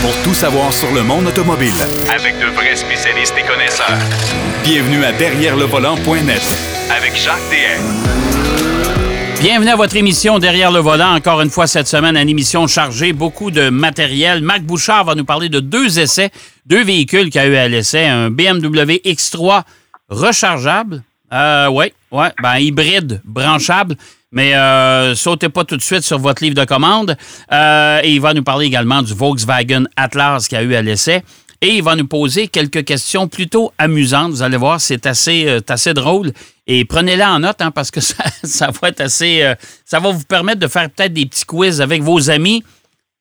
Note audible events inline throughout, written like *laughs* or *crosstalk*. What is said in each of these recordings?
pour tout savoir sur le monde automobile. Avec de vrais spécialistes et connaisseurs. Bienvenue à Derrière le volant.net avec Jacques DM. Bienvenue à votre émission Derrière le volant. Encore une fois cette semaine, une émission chargée, beaucoup de matériel. Marc Bouchard va nous parler de deux essais, deux véhicules qu'il a eu à l'essai. Un BMW X3 rechargeable. Euh, oui, ouais, ben hybride, branchable. Mais euh, sautez pas tout de suite sur votre livre de commande. Euh, et il va nous parler également du Volkswagen Atlas qu'il a eu à l'essai. Et il va nous poser quelques questions plutôt amusantes. Vous allez voir, c'est assez, euh, assez drôle. Et prenez-la en note hein, parce que *laughs* ça, ça, va être assez. Euh, ça va vous permettre de faire peut-être des petits quiz avec vos amis.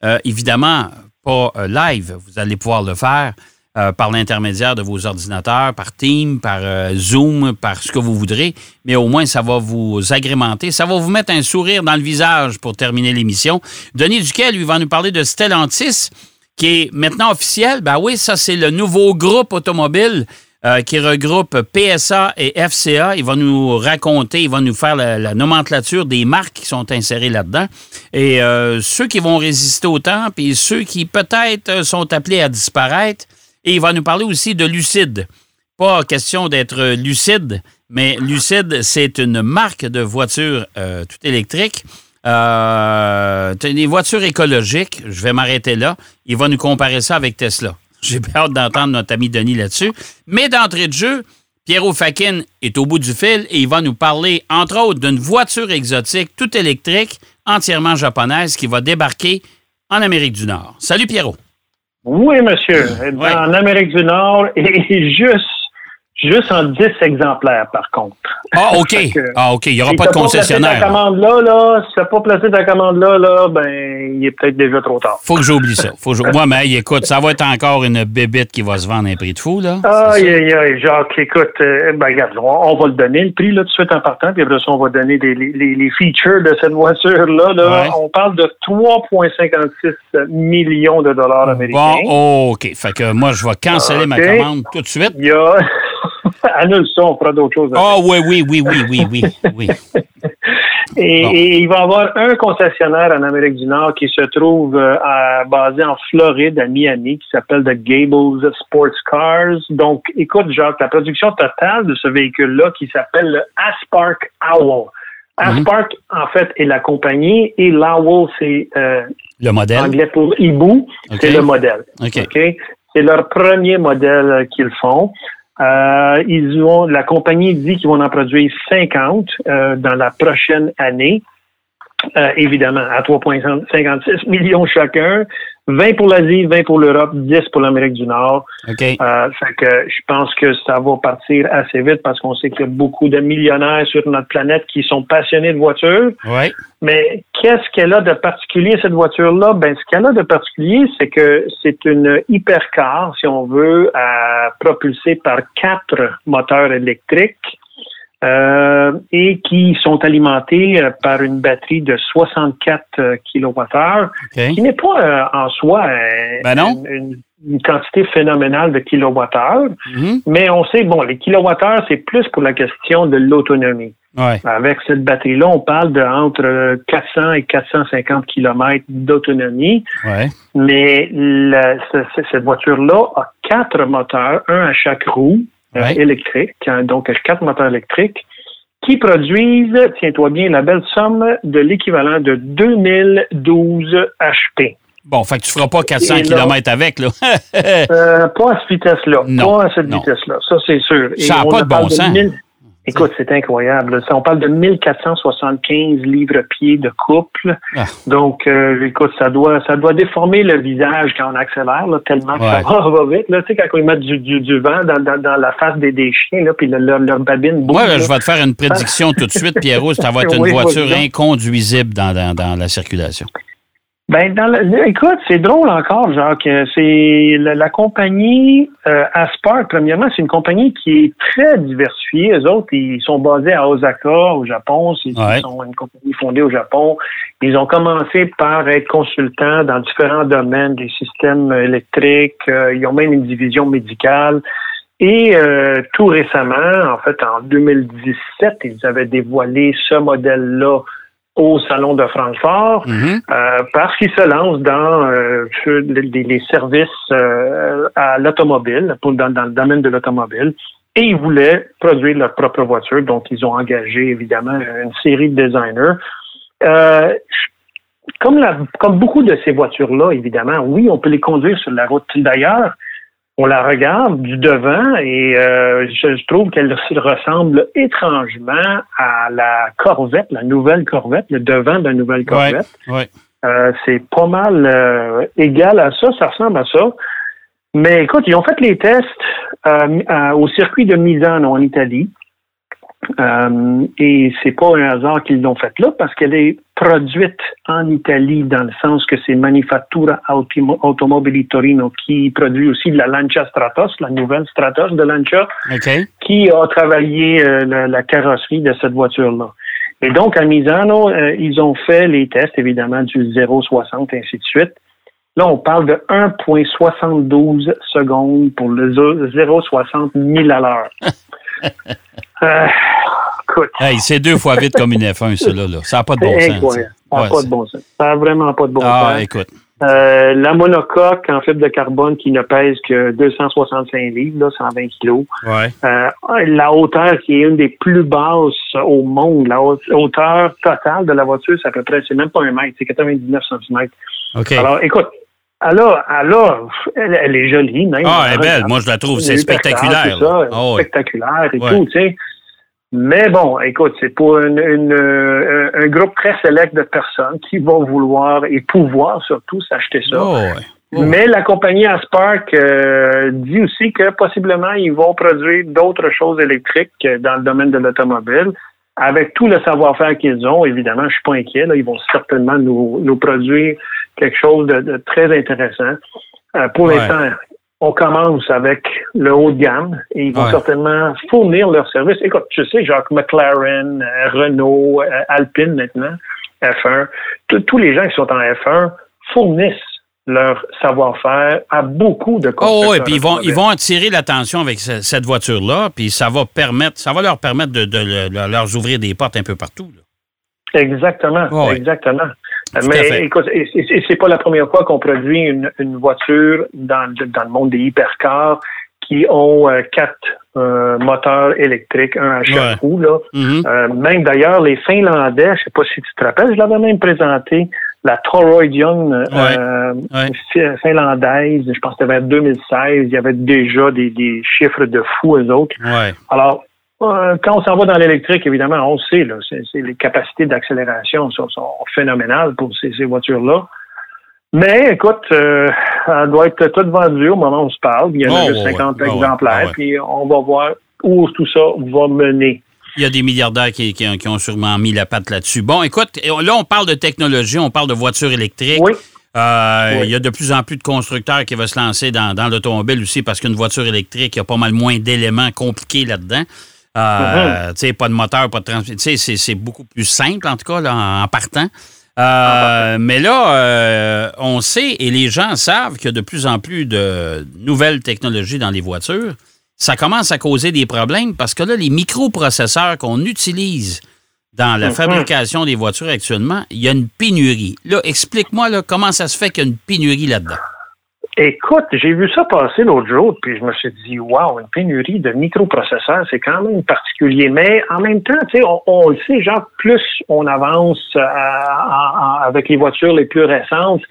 Euh, évidemment, pas live. Vous allez pouvoir le faire. Euh, par l'intermédiaire de vos ordinateurs, par Teams, par euh, Zoom, par ce que vous voudrez, mais au moins ça va vous agrémenter, ça va vous mettre un sourire dans le visage pour terminer l'émission. Denis Duquel, lui, va nous parler de Stellantis, qui est maintenant officiel. Ben oui, ça c'est le nouveau groupe automobile euh, qui regroupe PSA et FCA. Il va nous raconter, il va nous faire la, nomenclature des marques qui sont insérées là-dedans. Et ceux qui vont résister au temps, puis ceux qui peut-être sont appelés à disparaître, et il va nous parler aussi de Lucide. Pas question d'être lucide, mais Lucide, c'est une marque de voitures euh, tout électriques. Euh, des voitures écologiques. Je vais m'arrêter là. Il va nous comparer ça avec Tesla. J'ai hâte d'entendre notre ami Denis là-dessus. Mais d'entrée de jeu, Pierrot Fakin est au bout du fil et il va nous parler, entre autres, d'une voiture exotique tout électrique, entièrement japonaise, qui va débarquer en Amérique du Nord. Salut Pierrot. Oui, monsieur. En Amérique du Nord et juste Juste en 10 exemplaires, par contre. Ah, *laughs* OK. ah, OK. Il n'y aura pas de concessionnaire. Ta commande là, là, si tu pas placé ta commande là, là, ben, il est peut-être déjà trop tard. Faut que j'oublie ça. Faut que *laughs* Moi, mais écoute, ça va être encore une bébête qui va se vendre à un prix de fou, là. Aïe, aïe, aïe. Jacques, écoute, euh, ben, regarde, on, va le donner, le prix, là, tout de suite en partant, puis après ça, on va donner les, les, features de cette voiture-là. Là. On parle de 3,56 millions de dollars américains. Bon, OK. Fait que moi, je vais canceller ma commande tout de suite. Il y a *laughs* annule ça, on fera d'autres choses. Ah oui, oui, oui, oui, oui, oui, oui. *laughs* et, il va y avoir un concessionnaire en Amérique du Nord qui se trouve euh, basé en Floride, à Miami, qui s'appelle The Gables Sports Cars. Donc, écoute, Jacques, la production totale de ce véhicule-là qui s'appelle le Aspark Owl. Mhm. Aspark, en fait, est la compagnie et l'Owl, c'est euh, le modèle? anglais pour hibou, c'est le modèle. C'est leur premier modèle qu'ils font. Euh, ils ont, la compagnie dit qu'ils vont en produire 50 euh, dans la prochaine année. Euh, évidemment, à 3,56 millions chacun. 20 pour l'Asie, 20 pour l'Europe, 10 pour l'Amérique du Nord. Okay. Euh, fait que je pense que ça va partir assez vite parce qu'on sait qu'il y a beaucoup de millionnaires sur notre planète qui sont passionnés de voitures. Ouais. Mais qu'est-ce qu'elle a de particulier, cette voiture-là? Ben, ce qu'elle a de particulier, c'est que c'est une hypercar, si on veut, à, propulsée par quatre moteurs électriques euh, et qui sont alimentés euh, par une batterie de 64 kWh, qui n'est pas euh, en soi ben une, quantité phénoménale de kilowattheures, mm-hmm. mais on sait, bon, les kilowattheures, c'est plus pour la question de l'autonomie. Avec cette batterie-là, on parle de entre 400 et 450 km d'autonomie. Mais cette voiture-là a quatre moteurs, un à chaque roue, euh, électriques, hein, donc quatre moteurs électriques, qui produisent, tiens-toi bien, la belle somme de l'équivalent de 2012 HP. Bon, fait que tu feras pas 400 km avec, là. euh, pas à cette vitesse-là. Pas à cette vitesse-là. Ça, c'est sûr. ça n'a pas de bon sens. Écoute, c'est incroyable. On parle de 1475 livres-pieds de couple. Ah. Donc, euh, écoute, ça doit ça doit déformer le visage quand on accélère, tellement que ça *laughs* va, vite. Tu sais, quand ils mettent du, du, vent dans, dans, la face des, des chiens, là, puis leur, leur babine bouge. Ouais, je vais te faire une prédiction tout de suite, Pierrot. Ça va être une *laughs* voiture inconduisible dans, dans, dans la circulation. Ben, dans écoute, c'est drôle encore, Jacques. C'est la, compagnie euh, Aspar, premièrement, c'est une compagnie qui est très diversifiée. Eux autres, ils sont basés à Osaka, au Japon. Ils sont une compagnie fondée au Japon. Ils ont commencé par être consultants dans différents domaines des systèmes électriques. Euh, ils ont même une division médicale. Et euh, tout récemment, en fait, en 2017, ils avaient dévoilé ce modèle-là au Salon de Francfort mm-hmm. euh, parce qu'ils se lancent dans euh, les, services euh, à l'automobile, dans, dans le domaine de l'automobile. Et ils voulaient produire leur propre voiture, donc ils ont engagé évidemment une série de designers. comme, la, comme beaucoup de ces voitures-là, évidemment, oui, on peut les conduire sur la route. D'ailleurs, on la regarde du devant et euh, je, trouve qu'elle ressemble étrangement à la Corvette, la nouvelle Corvette, le devant de la nouvelle Corvette. Euh, c'est pas mal euh, égal à ça, ça ressemble à ça. Mais écoute, ils ont fait les tests au circuit de Misano en Italie. Euh, et c'est pas un hasard qu'ils l'ont faite là parce qu'elle est produite en Italie dans le sens que c'est Manifattura Automobili Torino qui produit aussi la Lancia Stratos, la nouvelle Stratos de Lancia, qui a travaillé euh, la, carrosserie de cette voiture-là. Et donc à Misano, euh, ils ont fait les tests évidemment du 0,60 ainsi de suite. Là, on parle de 1,72 secondes pour le 0,60 000 à l'heure. *laughs* Euh, écoute. c'est deux fois vite comme une F1, ça, *laughs* là. Ça n'a pas de bon sens. Ça n'a pas de bon sens. Ça n'a vraiment pas de bon ah, sens. Ah, écoute. Euh, la monocoque en fibre de carbone qui ne pèse que 265 livres, là, 120 kilos. Ouais. Euh, la hauteur qui est une des plus basses au monde. La hauteur totale de la voiture, c'est à peu près, c'est même pas un mètre, c'est 99 cm. Alors, écoute, alors, alors elle, est jolie, même. Ah, elle est belle. Moi, je la trouve. C'est spectaculaire. Ça, ah spectaculaire et tout, tu sais. Mais bon, écoute, c'est pour une, euh, un groupe très sélect de personnes qui vont vouloir et pouvoir surtout s'acheter ça. Oh, Mais la compagnie Aspark euh, dit aussi que possiblement ils vont produire d'autres choses électriques dans le domaine de l'automobile. Avec tout le savoir-faire qu'ils ont, évidemment, je suis pas inquiet. Là, ils vont certainement nous, nous produire quelque chose de, très intéressant. Euh, pour l'instant, on commence avec le haut de gamme et ils vont certainement fournir leurs services. Écoute, je sais, Jacques McLaren, euh, Renault, euh, Alpine maintenant, F1, tous les gens qui sont en F1 fournissent leur savoir-faire à beaucoup de Oh oui, puis ils vont, ils vont attirer l'attention avec cette voiture-là, puis ça va permettre, ça va leur permettre de, leur ouvrir des portes un peu partout. Exactement, exactement. Mais écoute, c'est pas la première fois qu'on produit une, voiture dans, dans le monde des hypercars qui ont euh, quatre euh, moteurs électriques, un à chaque roue. Là. Mm-hmm. Euh, même d'ailleurs, les Finlandais, je sais pas si tu te rappelles, je l'avais même présenté, la Toroidion finlandaise, je pense que c'était vers 2016, il y avait déjà des, des chiffres de fous, eux autres. Alors, quand on s'en va dans l'électrique, évidemment, on sait, là, les capacités d'accélération sont, phénoménales pour ces, voitures-là. Mais écoute, euh, elle doit être toute vendue au moment où on se parle. Il y en a 50 exemplaires, puis on va voir où tout ça va mener. Il y a des milliardaires qui, ont sûrement mis la patte là-dessus. Bon, écoute, là, on parle de technologie, on parle de voitures électriques. Oui. Euh, il y a de plus en plus de constructeurs qui vont se lancer dans, dans l'automobile aussi parce qu'une voiture électrique, il y a pas mal moins d'éléments compliqués là-dedans. Euh, mm-hmm. Pas de moteur, pas de transmission. C'est beaucoup plus simple, en tout cas, en, partant. Euh, mais là, euh, on sait et les gens savent qu'il y a de plus en plus de nouvelles technologies dans les voitures. Ça commence à causer des problèmes parce que là, les microprocesseurs qu'on utilise dans la mm-hmm. fabrication des voitures actuellement, il y a une pénurie. Là, explique-moi comment ça se fait qu'il y a une pénurie là-dedans? Écoute, j'ai vu ça passer l'autre jour, puis je me suis dit, wow, une pénurie de microprocesseurs, c'est quand même particulier. Mais en même temps, tu sais, on, le sait, genre, plus on avance euh, avec les voitures les plus récentes,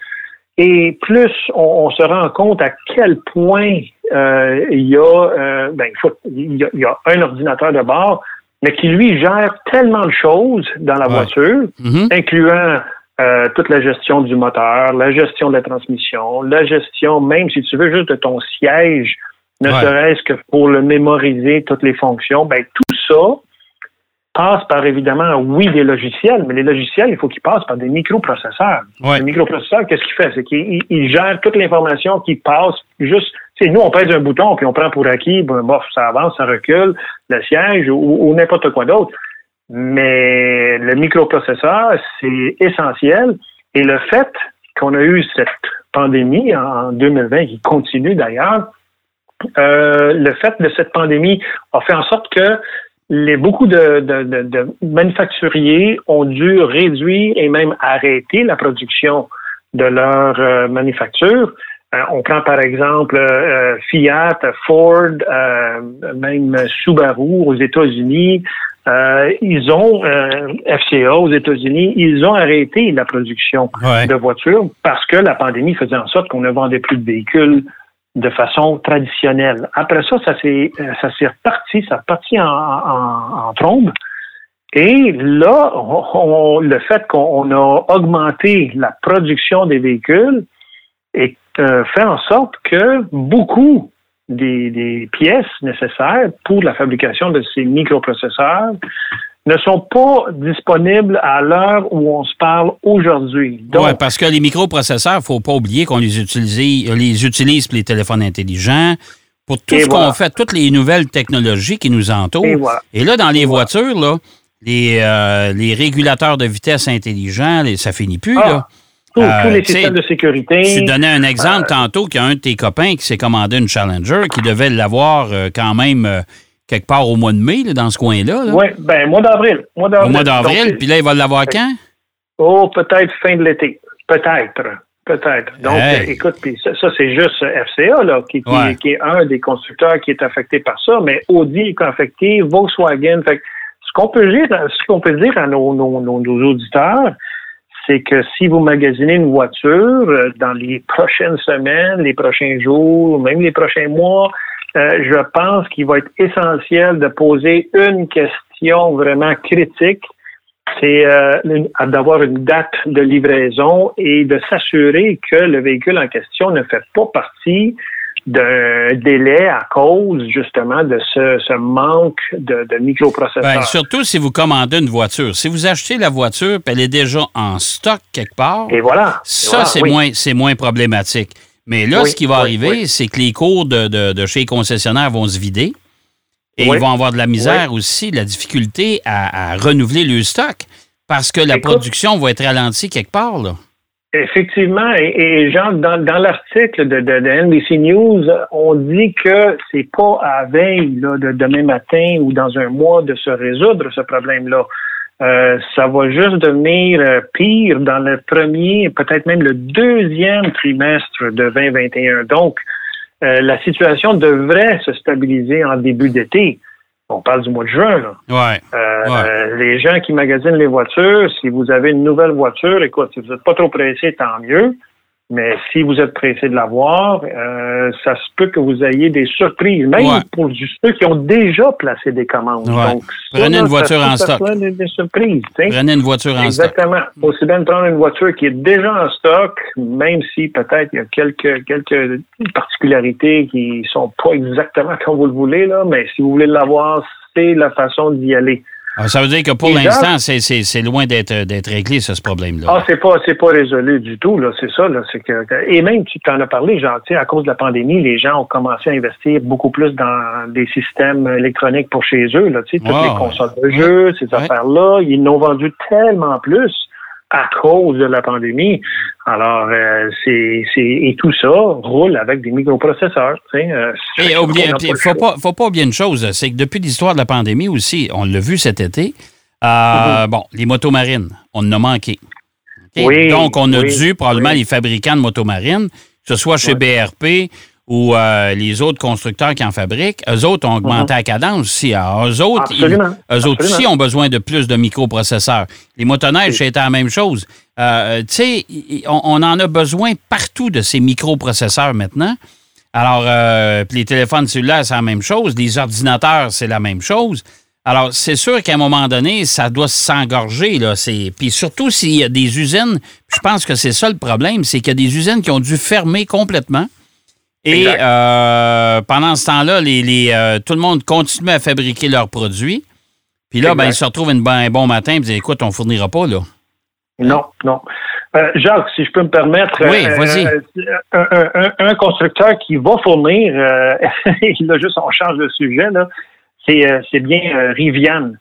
et plus on, se rend compte à quel point euh, il y a, euh, ben, il, y a, un ordinateur de bord, mais qui lui gère tellement de choses dans la voiture, mm-hmm. incluant euh, toute la gestion du moteur, la gestion de la transmission, la gestion, même si tu veux, juste de ton siège, ne serait-ce que pour le mémoriser, toutes les fonctions, ben tout ça passe par évidemment, oui, des logiciels, mais les logiciels, il faut qu'ils passent par des microprocesseurs. Ouais. Les microprocesseurs, qu'est-ce qu'il fait? C'est qu'il gère toute l'information qui passe juste. Nous, on pèse un bouton, puis on prend pour acquis, bon, bof, ça avance, ça recule, le siège ou n'importe quoi d'autre. Mais le microprocesseur, c'est essentiel. Et le fait qu'on a eu cette pandémie en 2020, qui continue d'ailleurs, euh, le fait de cette pandémie a fait en sorte que les, beaucoup de, de, manufacturiers ont dû réduire et même arrêter la production de leur euh, manufacture. Euh, on prend par exemple euh, Fiat, Ford, même Subaru aux États-Unis. ils ont FCA aux États-Unis, ils ont arrêté la production de voitures parce que la pandémie faisait en sorte qu'on ne vendait plus de véhicules de façon traditionnelle. Après ça, ça s'est euh, ça s'est reparti, ça reparti en, en, trombe. Et là, le fait qu'on a augmenté la production des véhicules et euh, fait en sorte que beaucoup des, des, pièces nécessaires pour la fabrication de ces microprocesseurs ne sont pas disponibles à l'heure où on se parle aujourd'hui. Oui, parce que les microprocesseurs, il ne faut pas oublier qu'on les utilise, les utilise pour les téléphones intelligents, pour tout ce qu'on fait, toutes les nouvelles technologies qui nous entourent. Et, là, dans les voitures, là, les, euh, les régulateurs de vitesse intelligents, ça finit plus. Ah, là. Tous, euh, les systèmes de sécurité. Tu donnais un exemple euh, tantôt qu'il y a un de tes copains qui s'est commandé une Challenger qui devait l'avoir quand même quelque part au mois de mai, dans ce coin-là. Oui, bien, mois d'avril. Au mois d'avril, puis là, il va l'avoir quand? Oh, peut-être fin de l'été. Peut-être. Peut-être. Donc, écoute, puis ça, c'est juste FCA, là, qui, est un des constructeurs qui est affecté par ça, mais Audi est affecté, Volkswagen. Fait, ce qu'on peut dire, ce qu'on peut dire à nos, nos, nos, auditeurs, c'est que si vous magasinez une voiture euh, dans les prochaines semaines, les prochains jours, même les prochains mois, euh, je pense qu'il va être essentiel de poser une question vraiment critique, c'est euh, d'avoir une date de livraison et de s'assurer que le véhicule en question ne fait pas partie d'un délai à cause justement de ce, manque de, microprocesseurs. Ben, surtout si vous commandez une voiture. Si vous achetez la voiture elle est déjà en stock quelque part, et voilà. ça, c'est moins, moins problématique. Mais là, ce qui va arriver, c'est que les cours de, chez les concessionnaires vont se vider. Et ils vont avoir de la misère aussi, de la difficulté à, renouveler le stock parce que la production va être ralentie quelque part. Là. Effectivement, et, genre dans, l'article de, de, NBC News, on dit que c'est pas à veille de demain matin ou dans un mois de se résoudre ce problème-là. Euh, ça va juste devenir euh, pire dans le premier, peut-être même le deuxième trimestre de 2021. Donc, euh, la situation devrait se stabiliser en début d'été. On parle du mois de juin. Là. Ouais, Les gens qui magasinent les voitures, si vous avez une nouvelle voiture, écoute, si vous n'êtes pas trop pressé, tant mieux. Mais si vous êtes pressé de l'avoir, euh, ça se peut que vous ayez des surprises, même pour ceux qui ont déjà placé des commandes. Donc, Prenez une voiture en stock. Des, surprises. Prenez une voiture en stock. Exactement. Aussi bien de prendre une voiture qui est déjà en stock, même si peut-être il y a quelques, quelques particularités qui sont pas exactement *laughs* comme vous le voulez, là, mais si vous voulez l'avoir, c'est la façon d'y aller. Ah, ça veut dire que pour l'instant, c'est loin d'être réglé, ce problème-là. Ah, c'est pas, pas résolu du tout, là. C'est ça, là. Que, et même, tu t'en as parlé, genre, à cause de la pandémie, les gens ont commencé à investir beaucoup plus dans des systèmes électroniques pour chez eux, là. Tu sais, toutes les consoles de jeux, ces affaires-là. Ils n'ont vendu tellement plus à cause de la pandémie. Alors, euh, c'est, et tout ça roule avec des microprocesseurs. Euh, et il ne faut pas, faut pas oublier une chose, c'est que depuis l'histoire de la pandémie aussi, on l'a vu cet été, euh, mm-hmm. bon, les motos marines, on en a manqué. Donc, on a dû, probablement, les fabricants de motos marines, que ce soit chez BRP ou euh, les autres constructeurs qui en fabriquent, eux autres ont augmenté la cadence aussi. Alors, eux autres, eux autres aussi ont besoin de plus de microprocesseurs. Les motoneiges, c'était la même chose. Euh, tu sais, on, en a besoin partout de ces microprocesseurs maintenant. Alors, euh, les téléphones cellulaires, c'est la même chose. Les ordinateurs, c'est la même chose. Alors, c'est sûr qu'à un moment donné, ça doit s'engorger. Là. Puis surtout s'il y a des usines, je pense que c'est ça le problème, c'est qu'il y a des usines qui ont dû fermer complètement et euh, pendant ce temps-là, les, euh, tout le monde continue à fabriquer leurs produits. Puis là, ben, ils se retrouvent un bon matin et disent Écoute, on ne fournira pas, là. Non, non. Euh, Jacques, si je peux me permettre, oui, vas-y. Un, constructeur qui va fournir, *laughs* là, juste on change de sujet, là, c'est, bien Rivian.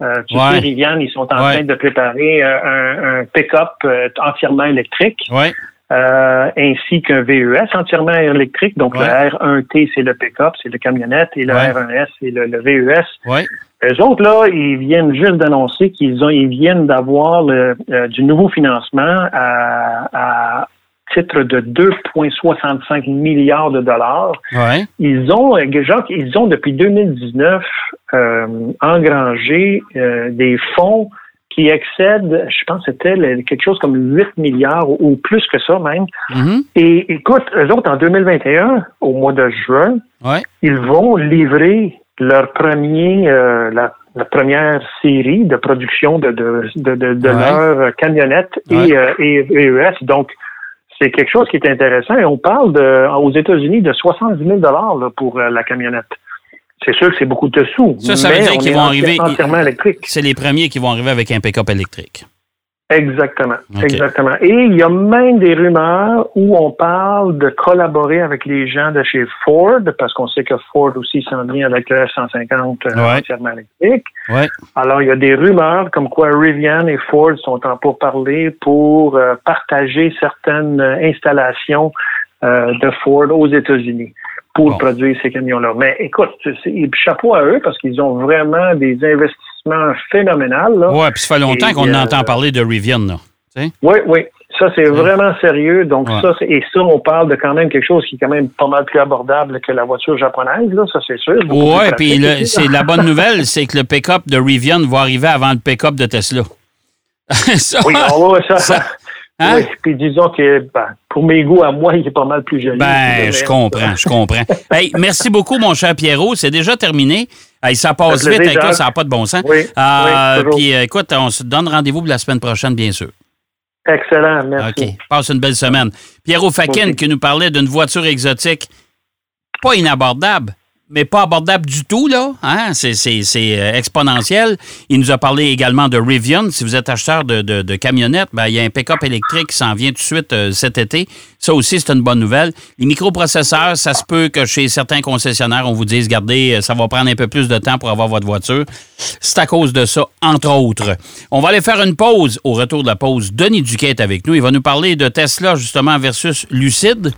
tu sais, Rivian, ils sont en train de préparer un, un pick-up entièrement électrique. Oui. Euh, ainsi qu'un VES entièrement électrique. Donc, le R1T, c'est le pick-up, c'est le camionnette, et le R1S, c'est le, VES. Ouais. Les autres, là, ils viennent juste d'annoncer qu'ils ont, ils viennent d'avoir euh, du nouveau financement à, titre de 2,65 milliards de dollars. Ils ont, genre, ils ont depuis 2019 euh, engrangé euh, des fonds qui excèdent, je pense que c'était quelque chose comme 8 milliards ou, plus que ça même. Mm-hmm. Et écoute, eux autres, en 2021, au mois de juin, ils vont livrer leur premier, euh, la, première série de production de, de, de, de, leur camionnette et, euh, et, ES. Donc, c'est quelque chose qui est intéressant. Et on parle de, aux États-Unis de 70 000 dollars pour euh, la camionnette. C'est sûr que c'est beaucoup de sous. Ça, ça veut dire qu'ils vont arriver. Entièrement électrique. C'est les premiers qui vont arriver avec un pick-up électrique. Exactement, exactement. Et il y a même des rumeurs où on parle de collaborer avec les gens de chez Ford, parce qu'on sait que Ford aussi s'en vient avec le F-150 euh, entièrement électrique. Alors, il y a des rumeurs comme quoi Rivian et Ford sont en pourparlers pour euh, partager certaines installations euh, de Ford aux États-Unis pour produire ces camions-là. Mais écoute, chapeau à eux parce qu'ils ont vraiment des investissements phénoménaux. Oui, puis ça fait longtemps qu'on euh, entend parler de Rivian. Là, oui, oui. Ça, c'est vraiment sérieux. Donc, ça, et ça, on parle de quand même quelque chose qui est quand même pas mal plus abordable que la voiture japonaise, là, ça, c'est sûr. Oui, puis c'est la bonne *laughs* nouvelle, c'est que le pick-up de Rivian va arriver avant le pick-up de Tesla. *laughs* oui, on ça. ça Hein? Oui, puis disons que ben, pour mes goûts à moi, il est pas mal plus joli. Ben, je comprends, je comprends. *laughs* hey, merci beaucoup, mon cher Pierrot. C'est déjà terminé. Hey, ça passe vite, écoute, ça n'a pas de bon sens. Oui, euh, puis euh, écoute, on se donne rendez-vous pour la semaine prochaine, bien sûr. Excellent, merci. OK, passe une belle semaine. Pierrot Fakin qui nous parlait d'une voiture exotique pas inabordable, mais pas abordable du tout, là. Hein? C'est euh, exponentiel. Il nous a parlé également de Rivian. Si vous êtes acheteur de, camionnettes, ben, il y a un pick-up électrique qui s'en vient tout de suite euh, cet été. Ça aussi, c'est une bonne nouvelle. Les microprocesseurs, ça se peut que chez certains concessionnaires, on vous dise, regardez, euh, ça va prendre un peu plus de temps pour avoir votre voiture. C'est à cause de ça, entre autres. On va aller faire une pause. Au retour de la pause, Denis Duquet est avec nous. Il va nous parler de Tesla, justement, versus Lucide.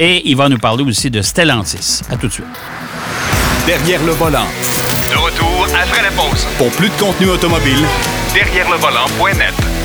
Et il va nous parler aussi de Stellantis. À tout de suite. Derrière le volant. De retour après la pause. Pour plus de contenu automobile, derrière le volant.net.